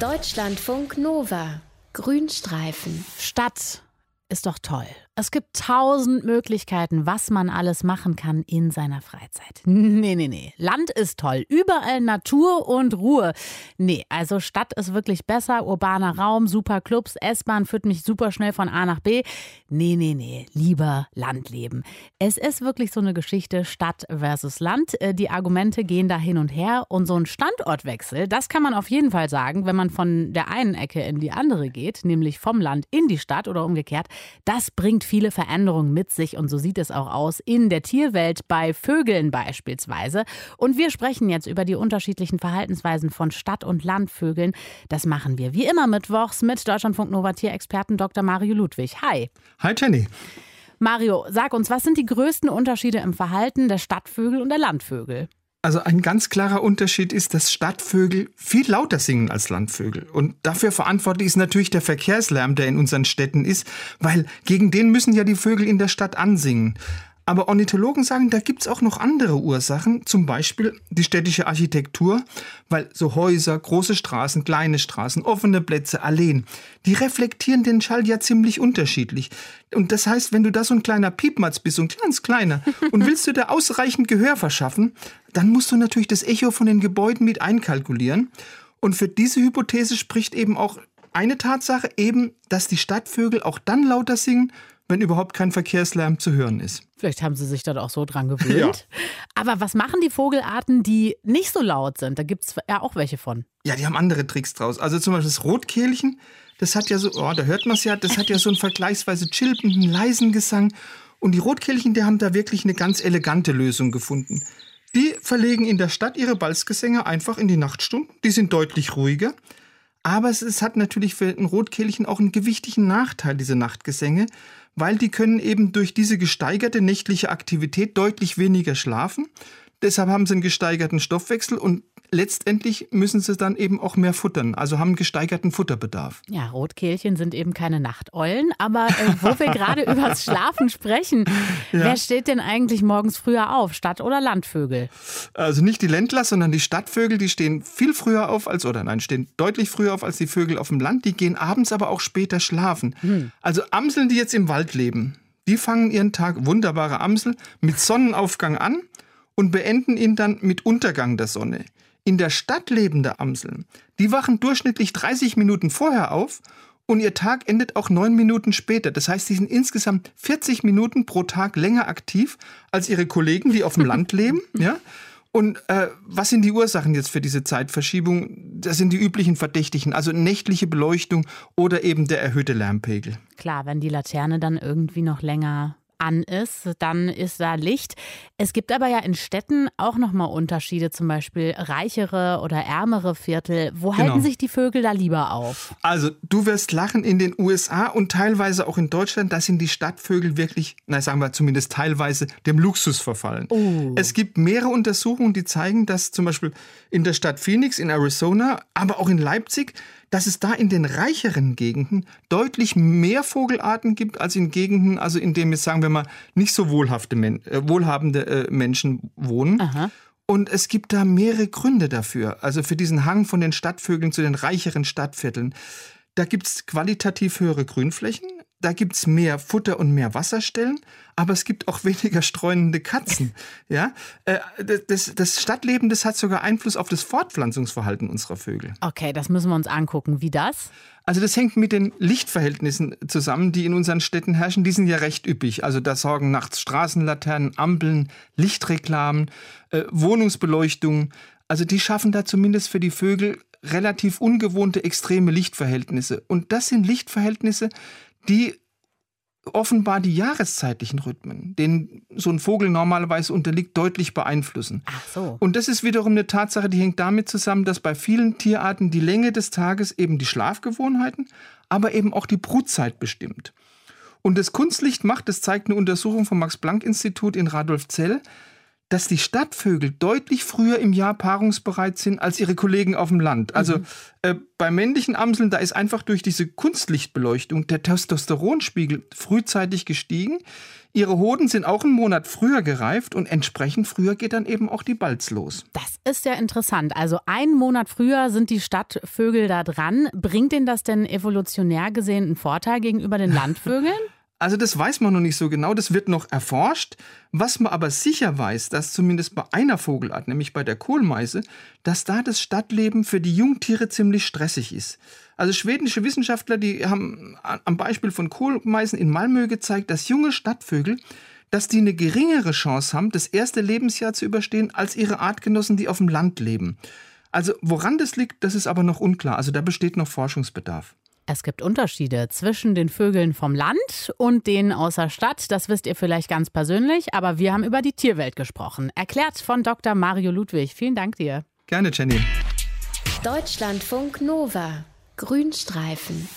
Deutschlandfunk Nova. Grünstreifen. Stadt ist doch toll. Es gibt tausend Möglichkeiten, was man alles machen kann in seiner Freizeit. Nee, nee, nee. Land ist toll. Überall Natur und Ruhe. Nee, also Stadt ist wirklich besser. Urbaner Raum, super Clubs, S-Bahn führt mich super schnell von A nach B. Nee, nee, nee. Lieber Landleben. Es ist wirklich so eine Geschichte Stadt versus Land. Äh, die Argumente gehen da hin und her. Und so ein Standortwechsel, das kann man auf jeden Fall sagen, wenn man von der einen Ecke in die andere geht, nämlich vom Land in die Stadt oder umgekehrt. Das bringt viele Veränderungen mit sich und so sieht es auch aus in der Tierwelt bei Vögeln beispielsweise. Und wir sprechen jetzt über die unterschiedlichen Verhaltensweisen von Stadt- und Landvögeln. Das machen wir wie immer mittwochs mit Deutschlandfunk Nova Tierexperten Dr. Mario Ludwig. Hi. Hi Jenny. Mario, sag uns, was sind die größten Unterschiede im Verhalten der Stadtvögel und der Landvögel? Also ein ganz klarer Unterschied ist, dass Stadtvögel viel lauter singen als Landvögel. Und dafür verantwortlich ist natürlich der Verkehrslärm, der in unseren Städten ist, weil gegen den müssen ja die Vögel in der Stadt ansingen. Aber Ornithologen sagen, da gibt's auch noch andere Ursachen, zum Beispiel die städtische Architektur, weil so Häuser, große Straßen, kleine Straßen, offene Plätze, Alleen, die reflektieren den Schall ja ziemlich unterschiedlich. Und das heißt, wenn du da so ein kleiner Piepmatz bist, so ein ganz kleiner, und willst du da ausreichend Gehör verschaffen, dann musst du natürlich das Echo von den Gebäuden mit einkalkulieren. Und für diese Hypothese spricht eben auch eine Tatsache, eben, dass die Stadtvögel auch dann lauter singen, wenn überhaupt kein Verkehrslärm zu hören ist. Vielleicht haben sie sich dann auch so dran gewöhnt. Ja. Aber was machen die Vogelarten, die nicht so laut sind? Da gibt es ja auch welche von. Ja, die haben andere Tricks draus. Also zum Beispiel das Rotkehlchen, das hat ja so, oh, da hört man es ja, das hat ja so einen vergleichsweise chilpenden, leisen Gesang. Und die Rotkehlchen, die haben da wirklich eine ganz elegante Lösung gefunden. Die verlegen in der Stadt ihre Balzgesänge einfach in die Nachtstunden. Die sind deutlich ruhiger. Aber es, es hat natürlich für ein Rotkehlchen auch einen gewichtigen Nachteil, diese Nachtgesänge weil die können eben durch diese gesteigerte nächtliche Aktivität deutlich weniger schlafen. Deshalb haben sie einen gesteigerten Stoffwechsel und letztendlich müssen sie dann eben auch mehr futtern, also haben einen gesteigerten Futterbedarf. Ja, Rotkehlchen sind eben keine Nachteulen, aber äh, wo wir gerade übers Schlafen sprechen, ja. wer steht denn eigentlich morgens früher auf, Stadt- oder Landvögel? Also nicht die Ländler, sondern die Stadtvögel, die stehen viel früher auf als, oder nein, stehen deutlich früher auf als die Vögel auf dem Land, die gehen abends aber auch später schlafen. Hm. Also Amseln, die jetzt im Wald leben, die fangen ihren Tag, wunderbare Amsel, mit Sonnenaufgang an und beenden ihn dann mit Untergang der Sonne. In der Stadt lebende Amseln, die wachen durchschnittlich 30 Minuten vorher auf und ihr Tag endet auch neun Minuten später. Das heißt, sie sind insgesamt 40 Minuten pro Tag länger aktiv als ihre Kollegen, die auf dem Land leben. Ja? Und äh, was sind die Ursachen jetzt für diese Zeitverschiebung? Das sind die üblichen Verdächtigen, also nächtliche Beleuchtung oder eben der erhöhte Lärmpegel. Klar, wenn die Laterne dann irgendwie noch länger an ist, dann ist da Licht. Es gibt aber ja in Städten auch nochmal Unterschiede, zum Beispiel reichere oder ärmere Viertel. Wo genau. halten sich die Vögel da lieber auf? Also du wirst lachen, in den USA und teilweise auch in Deutschland, da sind die Stadtvögel wirklich, na sagen wir zumindest teilweise, dem Luxus verfallen. Oh. Es gibt mehrere Untersuchungen, die zeigen, dass zum Beispiel in der Stadt Phoenix in Arizona, aber auch in Leipzig, dass es da in den reicheren Gegenden deutlich mehr Vogelarten gibt als in Gegenden, also in denen jetzt sagen wir mal nicht so wohlhafte, äh, wohlhabende äh, Menschen wohnen. Aha. Und es gibt da mehrere Gründe dafür, also für diesen Hang von den Stadtvögeln zu den reicheren Stadtvierteln. Da gibt es qualitativ höhere Grünflächen, da gibt es mehr Futter und mehr Wasserstellen, aber es gibt auch weniger streunende Katzen. Ja? Äh, das, das Stadtleben, das hat sogar Einfluss auf das Fortpflanzungsverhalten unserer Vögel. Okay, das müssen wir uns angucken. Wie das? Also das hängt mit den Lichtverhältnissen zusammen, die in unseren Städten herrschen. Die sind ja recht üppig. Also da sorgen nachts Straßenlaternen, Ampeln, Lichtreklamen, äh, Wohnungsbeleuchtung. Also die schaffen da zumindest für die Vögel relativ ungewohnte extreme Lichtverhältnisse. Und das sind Lichtverhältnisse, die offenbar die jahreszeitlichen Rhythmen, denen so ein Vogel normalerweise unterliegt, deutlich beeinflussen. Ach so. Und das ist wiederum eine Tatsache, die hängt damit zusammen, dass bei vielen Tierarten die Länge des Tages eben die Schlafgewohnheiten, aber eben auch die Brutzeit bestimmt. Und das Kunstlicht macht, das zeigt eine Untersuchung vom Max-Planck-Institut in Radolfzell, dass die Stadtvögel deutlich früher im Jahr paarungsbereit sind als ihre Kollegen auf dem Land. Also mhm. äh, bei männlichen Amseln, da ist einfach durch diese Kunstlichtbeleuchtung der Testosteronspiegel frühzeitig gestiegen. Ihre Hoden sind auch einen Monat früher gereift und entsprechend früher geht dann eben auch die Balz los. Das ist ja interessant. Also einen Monat früher sind die Stadtvögel da dran. Bringt denn das denn evolutionär gesehen einen Vorteil gegenüber den Landvögeln? Also das weiß man noch nicht so genau, das wird noch erforscht. Was man aber sicher weiß, dass zumindest bei einer Vogelart, nämlich bei der Kohlmeise, dass da das Stadtleben für die Jungtiere ziemlich stressig ist. Also schwedische Wissenschaftler, die haben am Beispiel von Kohlmeisen in Malmö gezeigt, dass junge Stadtvögel, dass die eine geringere Chance haben, das erste Lebensjahr zu überstehen, als ihre Artgenossen, die auf dem Land leben. Also woran das liegt, das ist aber noch unklar. Also da besteht noch Forschungsbedarf. Es gibt Unterschiede zwischen den Vögeln vom Land und denen aus der Stadt. Das wisst ihr vielleicht ganz persönlich, aber wir haben über die Tierwelt gesprochen. Erklärt von Dr. Mario Ludwig. Vielen Dank dir. Gerne, Jenny. Deutschlandfunk Nova. Grünstreifen.